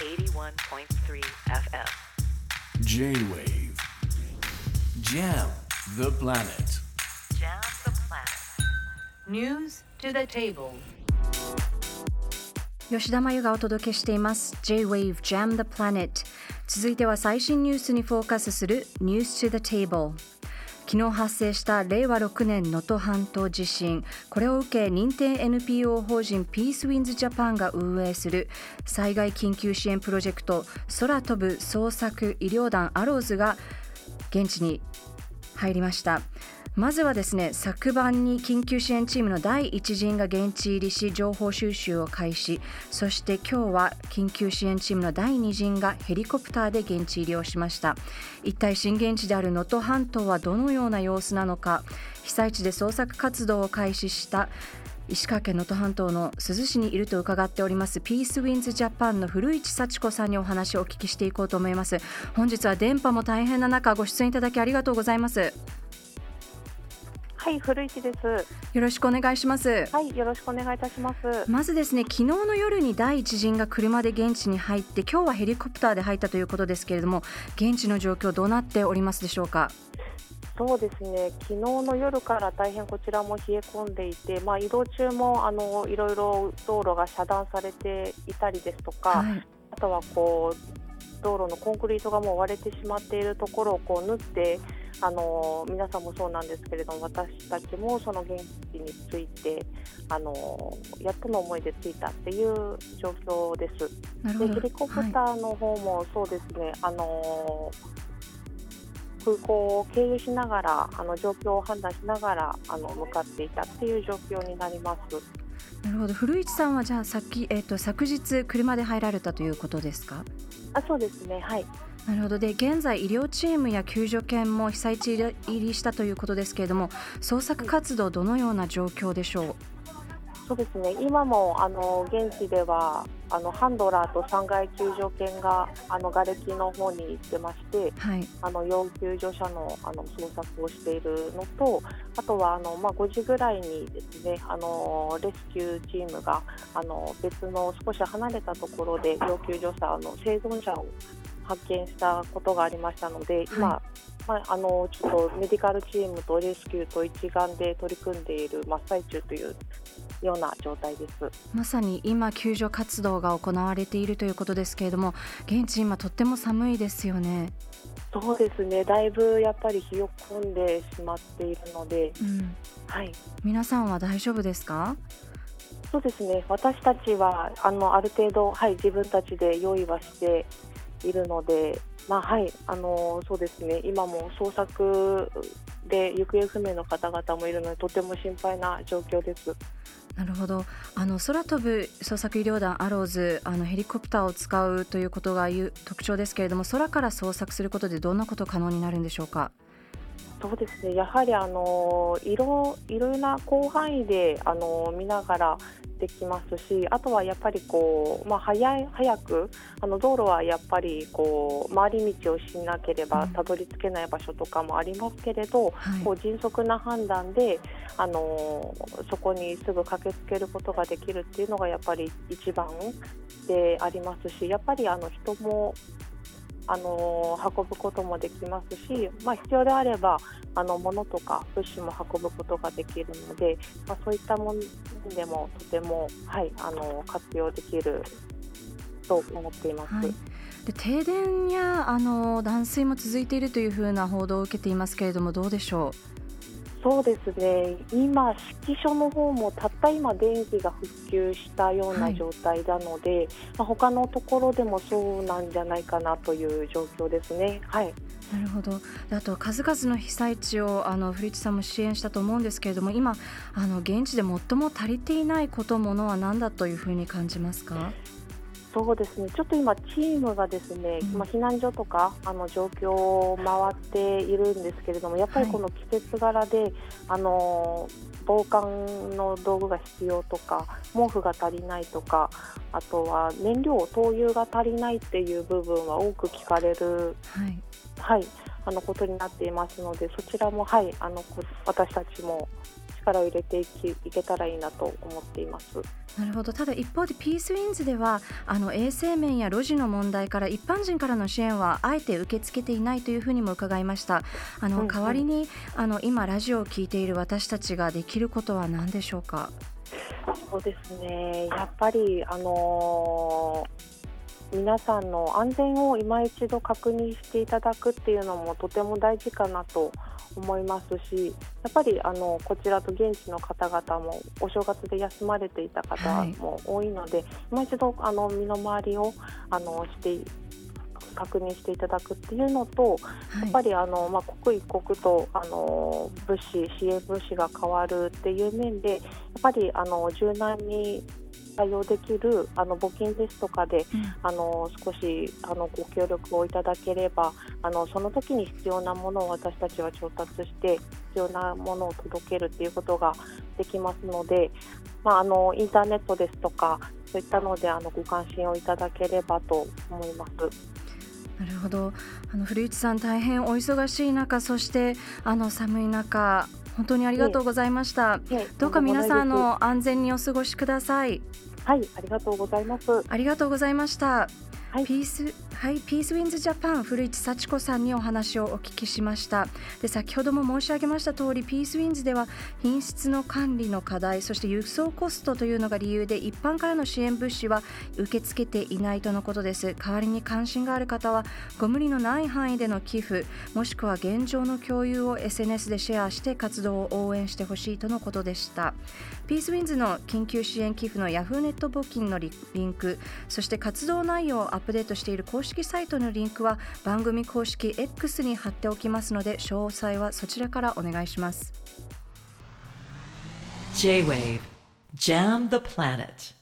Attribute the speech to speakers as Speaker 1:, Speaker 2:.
Speaker 1: 81.3 FM.
Speaker 2: J-Wave Jam the planet
Speaker 1: Jam the planet. News to the table.
Speaker 3: 吉田真由がお届けしています J-Wave Jam the Planet 続いては最新ニュースにフォーカスする News to the Table 昨日発生した令和6年能登半島地震。これを受け認定 NPO 法人ピースウィンズジャパンが運営する。災害緊急支援プロジェクト空飛ぶ捜索医療団アローズが現地に入りました。まずはですね昨晩に緊急支援チームの第1陣が現地入りし情報収集を開始。そして今日は緊急支援チームの第2陣がヘリコプターで現地入りをしました。一体震源地である能登半島はどのような様子なのか。被災地で捜索活動を開始した石川県能登半島の珠洲市にいると伺っておりますピースウィンズジャパンの古市幸子さんにお話をお聞きしていこうと思います。本日は電波も大変な中ご出演いただきありがとうございます。
Speaker 4: はい、古市です。
Speaker 3: よろしくお願いします
Speaker 4: はい、よろしくお願いいたします。
Speaker 3: まずですね昨日の夜に第一陣が車で現地に入って今日はヘリコプターで入ったということですけれども現地の状況どうなっておりますでしょうか？
Speaker 4: そうですね。昨日の夜から大変こちらも冷え込んでいて、まあ移動中もあのいろいろ道路が遮断されていたりですとか、
Speaker 3: はい
Speaker 4: あとはこう道路のコンクリートがもう割れてしまっているところをこう縫って。あの皆さんもそうなんですけれども私たちもその現地についてあのやっとの思いで着いたっていう状況です。でヘリコプターの方もそうですね、あの空港を経由しながらあの状況を判断しながらあの向かっていたっていう状況になります。
Speaker 3: なるほど。古市さんはじゃあさっき、えっと昨日車で入られたということですか
Speaker 4: あそうですね、はい、
Speaker 3: なるほどで現在医療チームや救助犬も被災地入りしたということですけれども捜索活動どのような状況でしょう
Speaker 4: そうですね。今もあの現地ではあのハンドラーと3階救助犬があの瓦礫の方に行ってまして
Speaker 3: はい。
Speaker 4: あの要救助者のあの捜索をしているのとあとはあの、まあ、5時ぐらいにですねあのレスキューチームがあの別の少し離れたところで要救助者の生存者を発見したことがありましたので、今、
Speaker 3: は
Speaker 4: まあ、あのちょっとメディカルチームとレスキューと一丸で取り組んでいる真っ最中というような状態です。
Speaker 3: まさに今救助活動が行われているということですけれども現地今とっても寒いですよね、
Speaker 4: そうですね。だいぶやっぱり冷え込んでしまっているので、
Speaker 3: うん、
Speaker 4: はい、
Speaker 3: 皆さんは大丈夫ですか？
Speaker 4: そうですね。私たちはあのある程度、はい、自分たちで用意はしているので、まあはい、あのそうですね。今も捜索で行方不明の方々もいるのでとても心配な状況です。
Speaker 3: なるほど。あの空飛ぶ捜索医療団アローズあのヘリコプターを使うということがいう特徴ですけれども空から捜索することでどんなこと可能になるんでしょうか？
Speaker 4: そうですね。やはりあのいろいろな広範囲であの見ながらできますしあとはやっぱりこう、まあ、早い早くあの道路はやっぱりこう回り道をしなければ
Speaker 3: うん。
Speaker 4: たどり着けない場所とかもありますけれど、
Speaker 3: はい。
Speaker 4: こう迅速な判断であのそこにすぐ駆けつけることができるっていうのがやっぱり一番でありますしやっぱりあの人もあの運ぶこともできますし、まあ、必要であればあの物とか物資も運ぶことができるので、まあ、そういったものでもとても、はい、あの活用できると思っています。
Speaker 3: はいで停電やあの断水も続いているというふうな報道を受けていますけれどもどうでしょう？
Speaker 4: そうですね。今、指揮所の方もたった今、電気が復旧したよう
Speaker 3: は
Speaker 4: ない。状態なので、まあ、他のところでもそうなんじゃないかなという状況ですね。はい、
Speaker 3: うなるほど。であと数々の被災地をあの古市さんも支援したと思うんですけれども今あの現地で最も足りていないことものは何だというふうに感じますか？
Speaker 4: そうですね。ちょっと今、チームがですね、
Speaker 3: うん。
Speaker 4: まあ、避難所とかあの状況を回っているんですけれどもやっぱりこの季節柄で、あの防寒の道具が必要とか毛布が足りないとかあとは燃料、灯油が足りないっていう部分は多く聞かれる、
Speaker 3: はい。
Speaker 4: はい、あのことになっていますのでそちらも、はい、あのこ私たちも力を入れていきいけたらいいなと思っています。
Speaker 3: なるほど。ただ一方でピースウィンズではあの衛生面や路地の問題から一般人からの支援はあえて受け付けていないというふうにも伺いました。あの、
Speaker 4: うんうん。
Speaker 3: 代わりにあの今ラジオを聞いている私たちができることは何でしょうか？
Speaker 4: そうですね。やっぱり、あのー皆さんの安全を今一度確認していただくっていうのもとても大事かなと思いますしやっぱりあのこちらと現地の方々もお正月で休まれていた方も多いので、今一度あの身の回りをあのして確認していただくっていうのと、やっぱりあの、まあ、刻一刻とあの物資支援物資が変わるっていう面でやっぱりあの柔軟に対応できるあの募金ですとかで、
Speaker 3: うん
Speaker 4: あの少しあのご協力をいただければあのその時に必要なものを私たちは調達して必要なものを届けるっていうことができますので、まあ、あのインターネットですとかそういったのであのご関心をいただければと思います。
Speaker 3: なるほどあの古市さん大変お忙しい中そしてあの寒い中本当にありがとうございました。どうか皆さんあの安全にお過ごしください。
Speaker 4: はい、ありがとうございます。
Speaker 3: ありがとうございました
Speaker 4: はい。
Speaker 3: ピースはい、ピースウィンズジャパン古市幸子さんにお話をお聞きしました。で先ほども申し上げました通りピースウィンズでは品質の管理の課題そして輸送コストというのが理由で一般からの支援物資は受け付けていないとのことです。代わりに関心がある方はご無理のない範囲での寄付もしくは現状の共有を SNS でシェアして活動を応援してほしいとのことでした。ピースウィンズの緊急支援寄付のヤフーネット募金のリンクそして活動内容をップデートしている公式サイトのリンクは番組公式 X に貼っておきますので詳細はそちらからお願いします。
Speaker 5: J-Wave Jam the Planet.